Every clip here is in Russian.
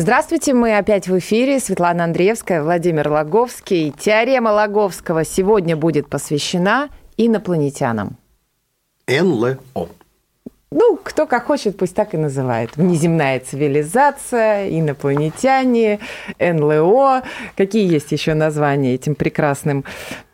Здравствуйте, мы опять в эфире. Светлана Андреевская, Владимир Логовский. Теорема Логовского сегодня будет посвящена инопланетянам. НЛО. Ну, кто как хочет, пусть так и называет. Внеземная цивилизация, инопланетяне, НЛО. Какие есть еще названия этим прекрасным?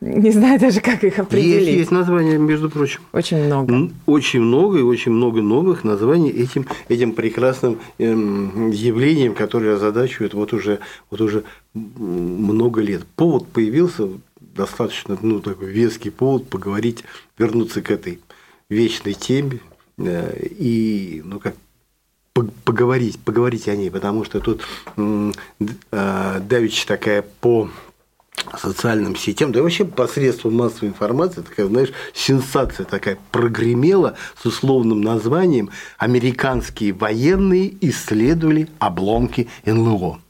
Не знаю даже, как их определить. Есть, есть названия, между прочим. Очень много. Очень много и очень много новых названий этим, этим прекрасным эм, явлением, которое озадачивает вот уже, вот уже много лет. Повод появился, достаточно ну, такой веский повод поговорить, вернуться к этой вечной теме и ну, как по- поговорить, поговорить о ней, потому что тут э, давеча такая по социальным сетям, да и вообще посредством массовой информации, такая, знаешь, сенсация такая прогремела с условным названием «Американские военные исследовали обломки НЛО».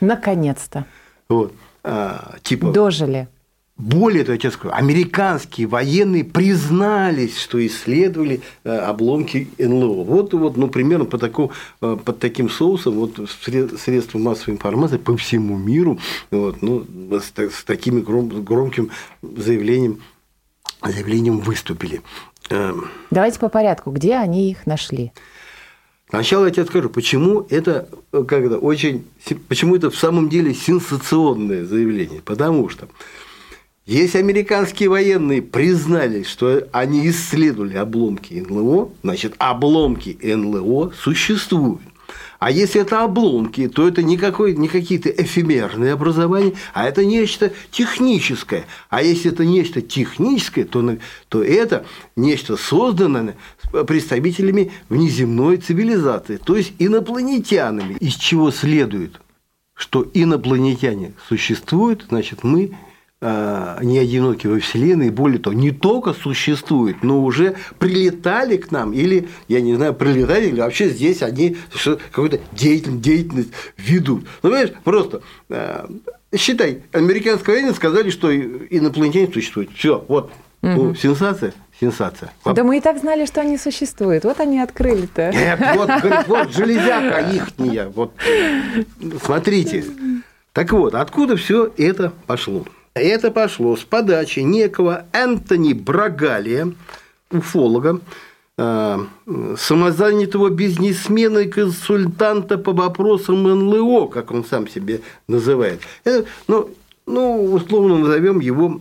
Наконец-то. Вот. А, типа, Дожили. Более того, я тебе скажу, американские военные признались, что исследовали э, обломки НЛО. Вот, вот, ну, примерно по такому, э, под таким соусом вот, сре- средства массовой информации по всему миру вот, ну, с, с такими гром- громким заявлением, заявлением выступили. Эм, Давайте по порядку. Где они их нашли? Сначала я тебе скажу, почему это, э, как это очень, почему это в самом деле сенсационное заявление. Потому что если американские военные признались, что они исследовали обломки НЛО, значит, обломки НЛО существуют. А если это обломки, то это не, не какие-то эфемерные образования, а это нечто техническое. А если это нечто техническое, то, то это нечто созданное представителями внеземной цивилизации, то есть инопланетянами. Из чего следует, что инопланетяне существуют, значит, мы не одиноки во Вселенной, и более того, не только существуют, но уже прилетали к нам, или, я не знаю, прилетали, или вообще здесь они какую-то деятельность, деятельность ведут. Ну, понимаешь, просто э, считай, американские военные сказали, что инопланетяне существуют. Все, вот, Ну, сенсация, сенсация. Да мы и так знали, что они существуют. Вот они открыли-то. Нет, вот, говорит, вот железяка ихняя. Вот. Смотрите. Так вот, откуда все это пошло? Это пошло с подачи некого Энтони Брагалия, уфолога, э, самозанятого бизнесмена и консультанта по вопросам НЛО, как он сам себе называет. Это, ну, ну, условно назовем его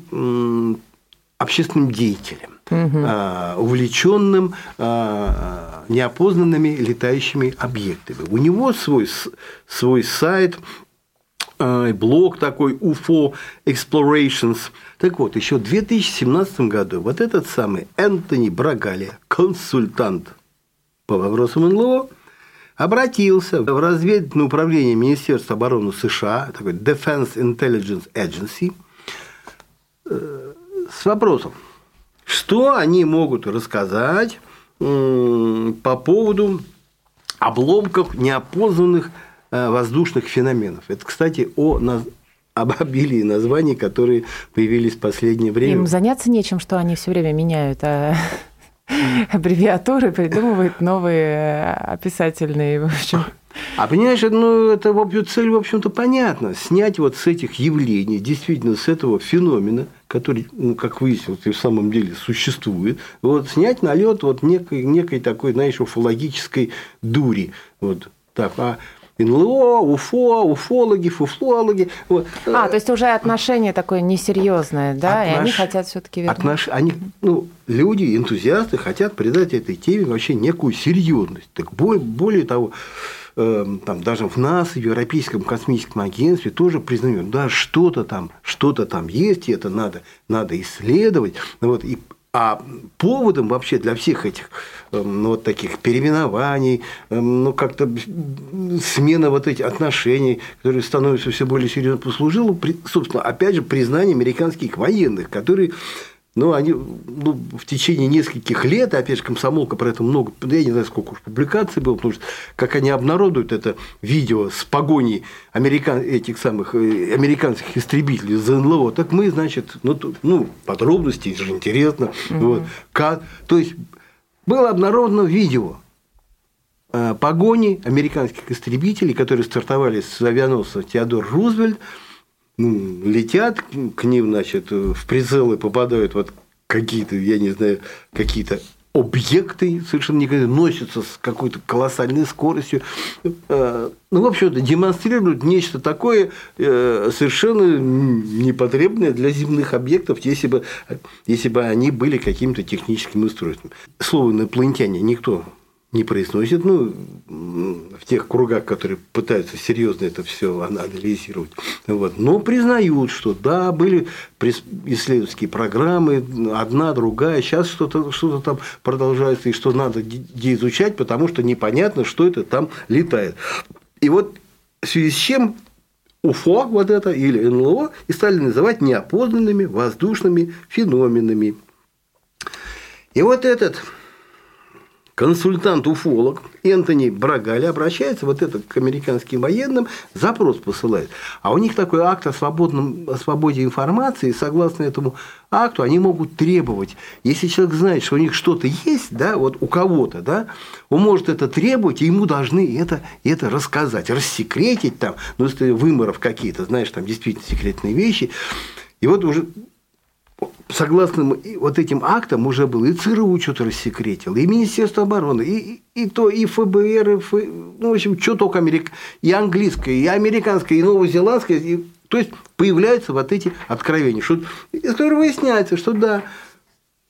общественным деятелем, а, увлеченным а, неопознанными летающими объектами. У него свой, свой сайт, блог такой UFO Explorations. Так вот, еще в 2017 году вот этот самый Энтони Брагали, консультант по вопросам НЛО, обратился в разведывательное управление Министерства обороны США, такой Defense Intelligence Agency, э, с вопросом, что они могут рассказать по поводу обломков неопознанных э, воздушных феноменов. Это, кстати, о об обилии названий, которые появились в последнее время. Им заняться нечем, что они все время меняют а, аббревиатуры, придумывают новые описательные, в общем. А понимаешь, ну, это в общем, цель, в общем-то, понятна. Снять вот с этих явлений, действительно, с этого феномена, который, ну, как выяснилось, и в самом деле существует, вот, снять налет вот некой, некой такой, знаешь, уфологической дури. Вот так. А НЛО, УФО, уфологи, фуфлологи. Вот. А, то есть уже отношение такое несерьезное, да, и они Отнош- хотят все-таки вернуть. Отнош- они, ну, люди, энтузиасты хотят придать этой теме вообще некую серьезность. Так бо- более того, эм, там, даже в нас, в Европейском космическом агентстве тоже признают, да, что-то там, что-то там есть, и это надо, надо исследовать. Вот, и А поводом вообще для всех этих ну, вот таких переименований, ну, как-то смена вот этих отношений, которые становятся все более серьезно, послужило, собственно, опять же, признание американских военных, которые ну, они ну, в течение нескольких лет, опять же, комсомолка про это много, я не знаю, сколько уж публикаций было, потому что как они обнародуют это видео с погоней американ, этих самых э, американских истребителей за НЛО, так мы, значит, ну, ну подробности, это же интересно. Угу. Вот, как, то есть было обнародовано видео э, погони американских истребителей, которые стартовали с авианосца Теодор Рузвельт, ну, летят к ним, значит, в прицелы попадают вот какие-то, я не знаю, какие-то объекты совершенно никогда носятся с какой-то колоссальной скоростью. Э, ну, в общем-то, демонстрируют нечто такое э, совершенно непотребное для земных объектов, если бы, если бы они были каким-то техническим устройством. Слово инопланетяне никто не произносит, ну, в тех кругах, которые пытаются серьезно это все анализировать, вот, но признают, что да, были исследовательские программы, одна, другая, сейчас что-то что там продолжается, и что надо изучать, потому что непонятно, что это там летает. И вот в связи с чем УФО вот это или НЛО и стали называть неопознанными воздушными феноменами. И вот этот консультант-уфолог Энтони Брагали обращается вот это к американским военным, запрос посылает. А у них такой акт о, свободном, о свободе информации, и согласно этому акту они могут требовать, если человек знает, что у них что-то есть, да, вот у кого-то, да, он может это требовать, и ему должны это, это рассказать, рассекретить там, ну, если выморов какие-то, знаешь, там действительно секретные вещи. И вот уже согласно вот этим актам уже было и ЦРУ что-то рассекретило, и Министерство обороны, и, и то, и ФБР, и Ф... ну, в общем, что только Америк... и английское, и американское, и новозеландское. И... То есть появляются вот эти откровения, что... из которых выясняется, что да,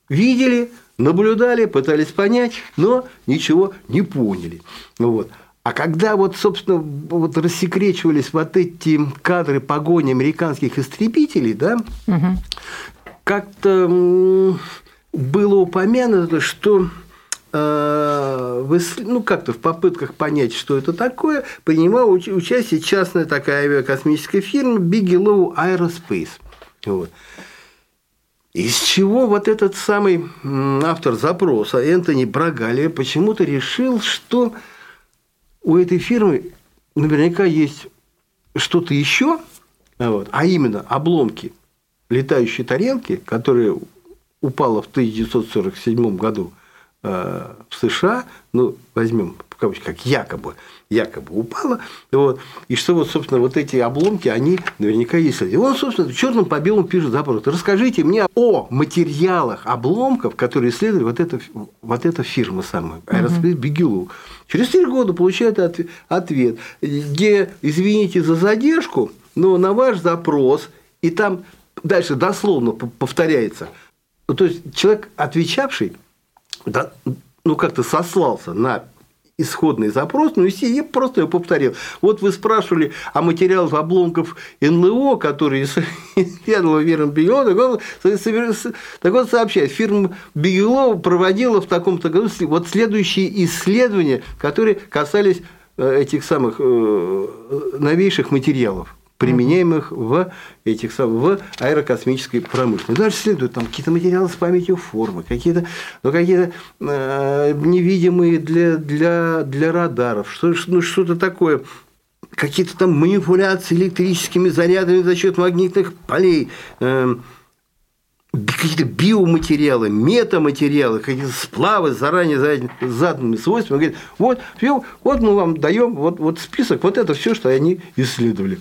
видели, наблюдали, пытались понять, но ничего не поняли. Вот. А когда вот, собственно, вот рассекречивались вот эти кадры погони американских истребителей, да, угу как-то было упомянуто, что э, ну, как-то в попытках понять, что это такое, принимала участие частная такая авиакосмическая фирма Bigelow Aerospace. Вот. Из чего вот этот самый автор запроса, Энтони Брагалия, почему-то решил, что у этой фирмы наверняка есть что-то еще, вот, а именно обломки – летающей тарелки, которая упала в 1947 году э, в США, ну, возьмем в кавычках, как якобы, якобы упала, вот, и что вот, собственно, вот эти обломки, они наверняка есть. И он, собственно, черным по белому пишет запрос. Расскажите мне о материалах обломков, которые исследовали вот эта, вот эта фирма самая, Aerospace Бигелу. Через три года получает ответ, где, извините за задержку, но на ваш запрос, и там дальше дословно повторяется. Ну, то есть человек, отвечавший, да, ну как-то сослался на исходный запрос, ну и я просто его повторил. Вот вы спрашивали о материалах обломков НЛО, которые исследовала фирма Бигелова, так вот сообщает, фирма Бигелова проводила в таком-то году вот следующие исследования, которые касались э, этих самых э, новейших материалов применяемых в этих в аэрокосмической промышленности. Дальше следуют там какие-то материалы с памятью формы, какие-то ну, какие э, невидимые для, для, для радаров, что, ну, что-то такое какие-то там манипуляции электрическими зарядами за счет магнитных полей, э, какие-то биоматериалы, метаматериалы, какие-то сплавы с заранее заданными свойствами. Говорит, вот, вот мы вам даем вот, вот список, вот это все, что они исследовали.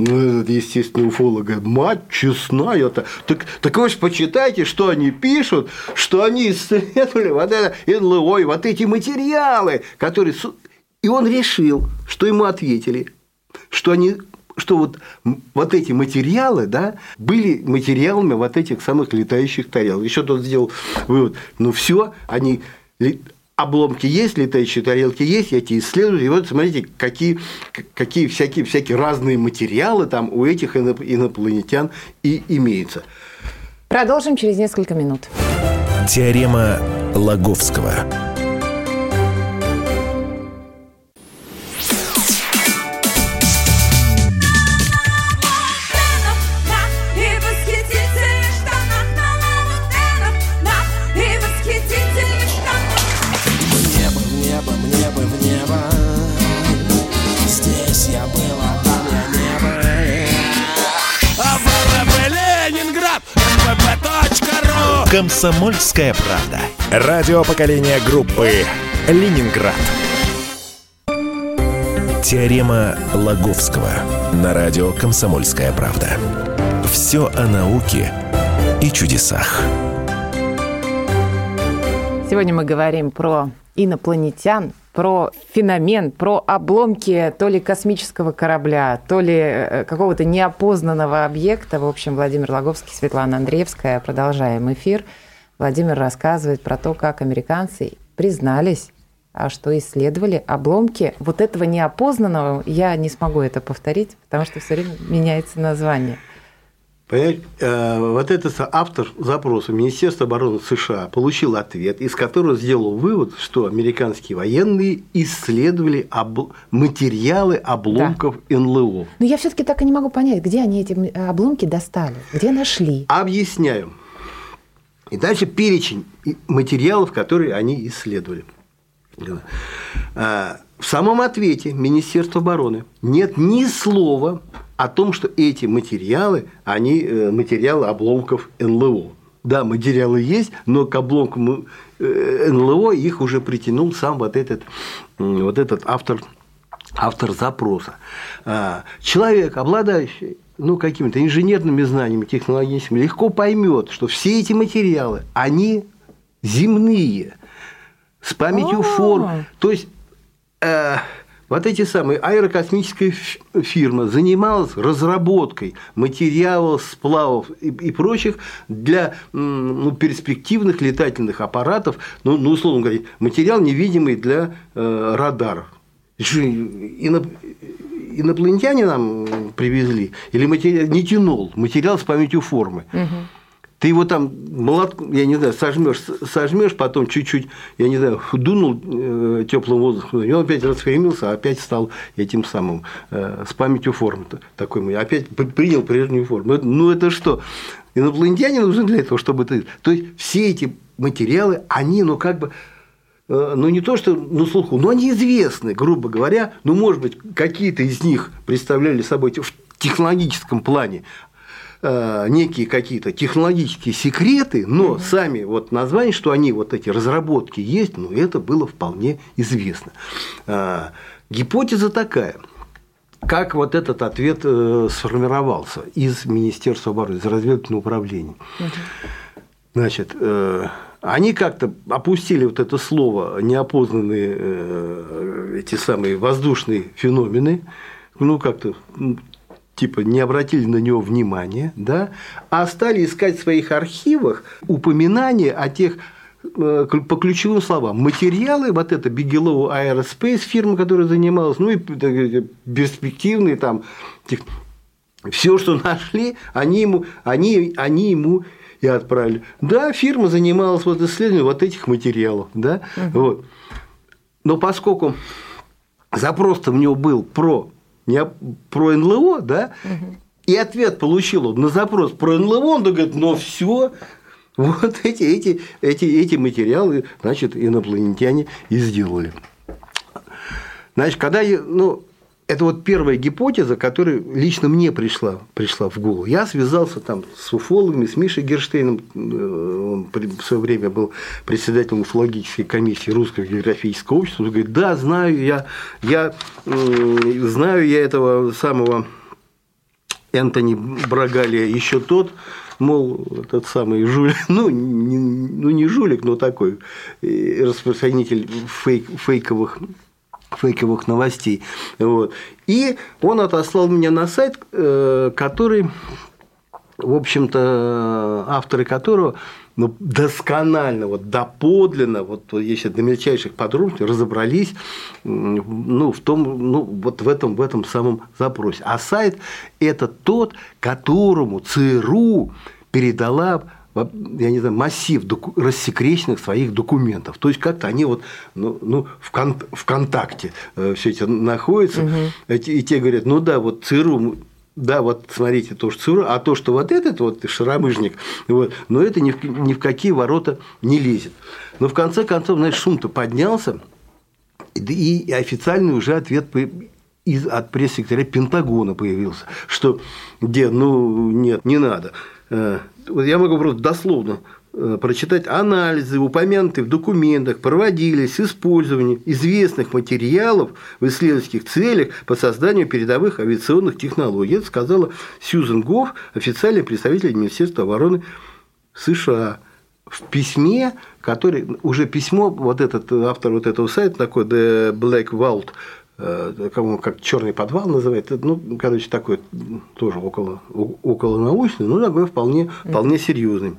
Ну, это, естественно, уфолога. Мать честная. -то. Так, так вы же почитайте, что они пишут, что они исследовали вот это НЛО, и вот эти материалы, которые... И он решил, что ему ответили, что они что вот, вот эти материалы, да, были материалами вот этих самых летающих тарелок. Еще тот сделал вывод, ну все, они обломки есть, летающие тарелки есть, я эти исследую. И вот смотрите, какие, какие всякие, всякие разные материалы там у этих инопланетян и имеются. Продолжим через несколько минут. Теорема Лаговского. «Комсомольская правда». Радио поколения группы «Ленинград». Теорема Лаговского на радио «Комсомольская правда». Все о науке и чудесах. Сегодня мы говорим про инопланетян, про феномен, про обломки то ли космического корабля, то ли э, какого-то неопознанного объекта. В общем, Владимир Логовский, Светлана Андреевская. Продолжаем эфир. Владимир рассказывает про то, как американцы признались, а что исследовали обломки вот этого неопознанного. Я не смогу это повторить, потому что все время меняется название – Понимаете, э, вот этот автор запроса Министерства обороны США получил ответ, из которого сделал вывод, что американские военные исследовали об... материалы обломков да. НЛО. Но я все-таки так и не могу понять, где они эти обломки достали, где нашли. Объясняю. И дальше перечень материалов, которые они исследовали. Э, в самом ответе Министерства обороны нет ни слова о том, что эти материалы, они э, материалы обломков НЛО. Да, материалы есть, но к обломкам э, НЛО их уже притянул сам вот этот, вот этот автор, автор запроса. А, человек, обладающий ну, какими-то инженерными знаниями, технологическими, легко поймет, что все эти материалы, они земные, с памятью форм. То есть э, вот эти самые аэрокосмическая фирма занималась разработкой материалов, сплавов и, и прочих для ну, перспективных летательных аппаратов, ну, ну, условно говоря, материал невидимый для э, радаров. Ино, инопланетяне нам привезли, или материал, не тянул, материал с памятью формы. Угу. Ты его там молотком, я не знаю, сожмешь, сожмешь, потом чуть-чуть, я не знаю, дунул э, теплым воздухом, и он опять распрямился, опять стал этим самым э, с памятью формы такой, опять принял прежнюю форму. Ну это что? Инопланетяне нужны для этого, чтобы ты. То есть все эти материалы, они, ну как бы э, ну не то, что на слуху, но они известны, грубо говоря, ну, может быть, какие-то из них представляли собой в технологическом плане некие какие-то технологические секреты, но mm сами вот названия, что они вот эти разработки есть, ну это было вполне известно. Э, гипотеза такая. Как вот этот ответ э, сформировался из Министерства обороны, из разведывательного управления? Значит, они как-то опустили вот это слово неопознанные эти самые воздушные феномены, ну как-то типа не обратили на него внимания, да, а стали искать в своих архивах упоминания о тех э, по ключевым словам. Материалы, вот это Bigelow Aerospace, фирма, которая занималась, ну и перспективные там, все, что нашли, они ему, они, они ему и отправили. Да, фирма занималась вот исследованием вот этих материалов, да, угу. вот. Но поскольку запрос-то у него был про не про НЛО, да, угу. и ответ получил он на запрос про НЛО, он говорит, но все, вот эти, эти, эти, эти материалы, значит, инопланетяне и сделали. Значит, когда я, ну, это вот первая гипотеза, которая лично мне пришла, пришла в голову. Я связался там с уфологами, с Мишей Герштейном, э, он в свое время был председателем уфологической комиссии Русского географического общества. Он говорит, да, знаю я, я знаю я этого самого Энтони Брагалия еще тот, мол, этот самый жулик, ну не, ну, не жулик, но такой э, распространитель фейк, фейковых фейковых новостей. Вот. И он отослал меня на сайт, э, который, в общем-то, авторы которого ну, досконально, вот доподлинно, вот если до мельчайших подробностей разобрались ну, в том, ну, вот в этом, в этом самом запросе. А сайт – это тот, которому ЦРУ передала я не знаю, массив доку- рассекреченных своих документов. То есть как-то они вот ну, ну, в, кон- в контакте э, все эти находятся, угу. и те говорят, ну да, вот ЦРУ да, вот смотрите, то, что ЦРУ, а то, что вот этот вот шаромыжник, вот, но это ни в, ни в какие ворота не лезет. Но в конце концов, знаешь, шум-то поднялся, и официальный уже ответ из, от пресс-секретаря Пентагона появился, что, где, ну, нет, не надо. Э, вот я могу просто дословно э, прочитать анализы, упомянутые в документах, проводились с использованием известных материалов в исследовательских целях по созданию передовых авиационных технологий. Это сказала Сьюзен Гофф, официальный представитель Министерства обороны США в письме, который уже письмо, вот этот автор вот этого сайта такой The Black Vault, э, кому как черный подвал называют, ну, короче, такой тоже около, около научный, но такой вполне, вполне серьезный.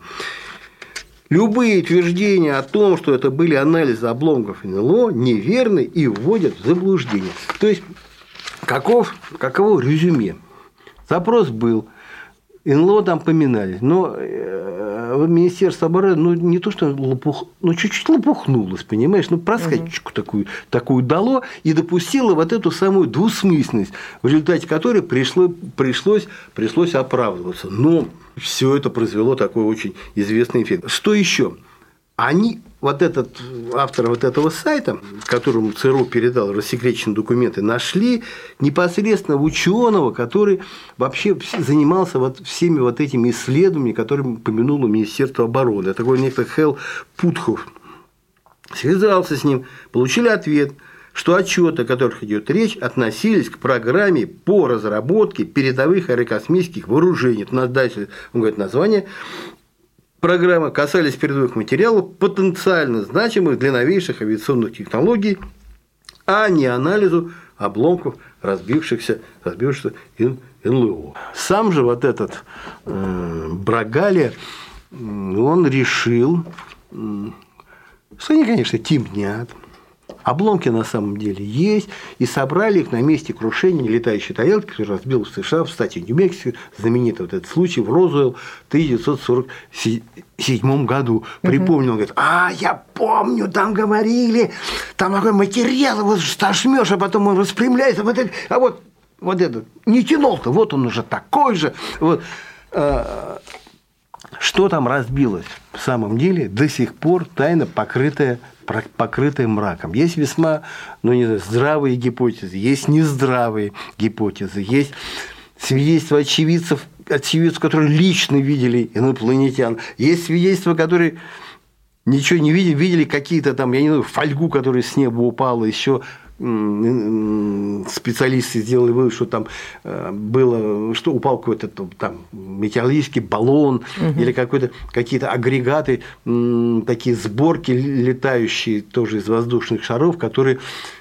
Любые утверждения о том, что это были анализы обломков НЛО, неверны и вводят в заблуждение. То есть, каков, каково резюме? Запрос был – НЛО там поминали, но э, Министерство обороны, ну, не то, что лопух, ну, чуть-чуть лопухнулось, понимаешь, ну, проскочку угу. такую, такую дало и допустило вот эту самую двусмысленность, в результате которой пришло, пришлось, пришлось оправдываться. Но все это произвело такой очень известный эффект. Что еще? Они вот этот автор вот этого сайта, которому ЦРУ передал рассекреченные документы, нашли непосредственно ученого, который вообще занимался вот всеми вот этими исследованиями, которые помянуло Министерство обороны. Такой некто Хел Путхов. Связался с ним, получили ответ, что отчеты, о которых идет речь, относились к программе по разработке передовых аэрокосмических вооружений. Это он говорит название, программы касались передовых материалов, потенциально значимых для новейших авиационных технологий, а не анализу обломков разбившихся, разбившихся НЛО. Сам же вот этот э, Брагали, он решил, что они, конечно, темнят, Обломки на самом деле есть, и собрали их на месте крушения летающей тарелки, который разбил в США, в штате Нью-Мексико, знаменитый вот этот случай в Розуэлл в 1947 году. Припомнил, говорит, а, я помню, там говорили, там такой материал, его стошмешь, а потом он распрямляется, вот это, а вот, вот этот, не тянул-то, вот он уже такой же. Вот. А, что там разбилось? В самом деле до сих пор тайна покрытая покрытые мраком. Есть весьма, ну не знаю, здравые гипотезы, есть нездравые гипотезы, есть свидетельства очевидцев, очевидцев, которые лично видели инопланетян, есть свидетельства, которые ничего не видели, видели какие-то там, я не знаю, фольгу, которая с неба упала, еще специалисты сделали вывод, что там э, было, что упал какой-то там метеорологический баллон угу. или какой-то какие-то агрегаты, такие сборки летающие тоже из воздушных шаров, которые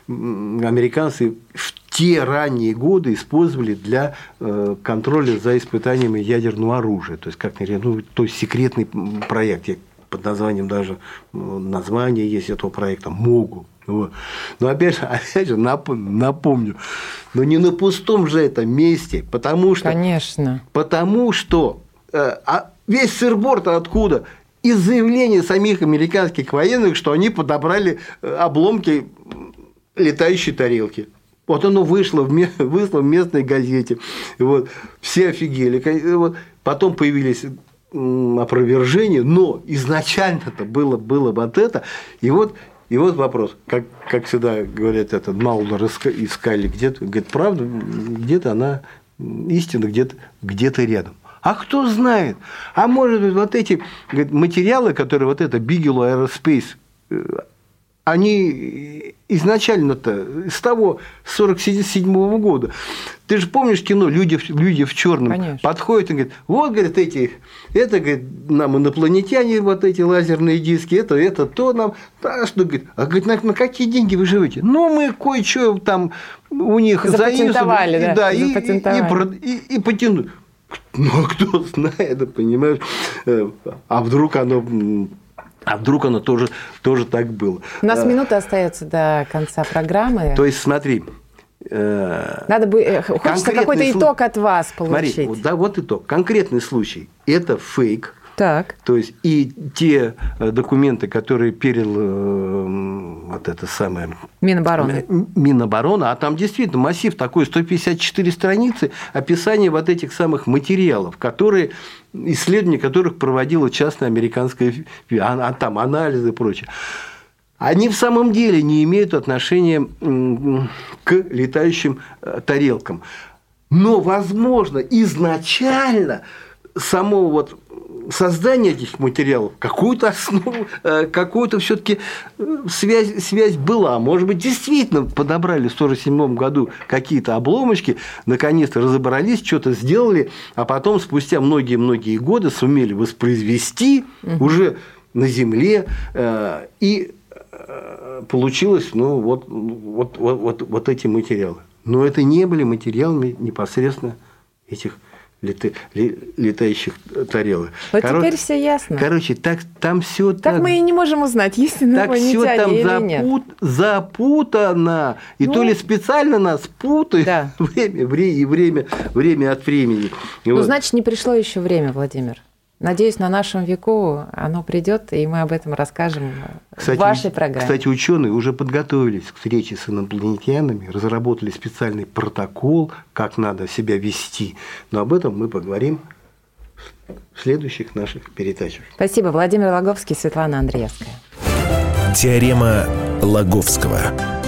американцы в те ранние годы использовали для э, контроля за испытаниями ядерного оружия. То есть, как ну, то есть секретный проект, под названием даже название есть этого проекта МОГУ. Вот. Но опять же, опять же напомню, но не на пустом же этом месте, потому что... Конечно. Потому что э, а весь сырборд откуда? Из заявления самих американских военных, что они подобрали э, обломки летающей тарелки. Вот оно вышло в, вышло в местной газете. Вот. Все офигели. Вот. Потом появились опровержения, но изначально это было, было вот это. И вот и вот вопрос, как, как всегда говорят, это Маулер искали где-то, говорит, правда, где-то она, истина где-то где рядом. А кто знает? А может быть, вот эти говорит, материалы, которые вот это Bigelow Aerospace э, они изначально-то с того 47 -го года. Ты же помнишь кино «Люди, люди в черном подходят и говорят, вот, говорит, эти, это, говорит, нам инопланетяне, вот эти лазерные диски, это, это то нам, а что, говорит, а говорит, на, на какие деньги вы живете? Ну, мы кое-что там у них запатентовали, да, да и, и, и, и, и потянули. Ну, а кто знает, понимаешь? Э, а вдруг оно а вдруг оно тоже, тоже так было? У нас а, минута остается до конца программы. То есть, смотри. Э, Надо бы, э, хочется какой-то итог от вас получить. Смотри, да, вот итог. Конкретный случай – это фейк, Так. То есть и те э, документы, которые передал э, вот это самое Минобороны. Минобороны, а там действительно массив такой, 154 страницы описания вот этих самых материалов, которые исследования которых проводила частная американская, а, а там анализы и прочее они в самом деле не имеют отношения к летающим э, тарелкам. Но, возможно, изначально само вот создание этих материалов, какую-то основу, э, какую-то все-таки э, связь, связь была. Может быть, действительно подобрали в 1947 году какие-то обломочки, наконец-то разобрались, что-то сделали, а потом спустя многие-многие годы сумели воспроизвести угу. уже на Земле и получилось, ну, вот, вот, вот, вот эти материалы. Но это не были материалами непосредственно этих лета, летающих тарелок. Вот короче, теперь все ясно. Короче, так там все так. Так мы и не можем узнать, есть ли Так все там запут, нет. запутано. И ну, то ли специально нас путают да. время, время, время, время от времени. ну, вот. значит, не пришло еще время, Владимир. Надеюсь, на нашем веку оно придет, и мы об этом расскажем кстати, в вашей программе. Кстати, ученые уже подготовились к встрече с инопланетянами, разработали специальный протокол, как надо себя вести. Но об этом мы поговорим в следующих наших передачах. Спасибо. Владимир Логовский, Светлана Андреевская. Теорема Лаговского.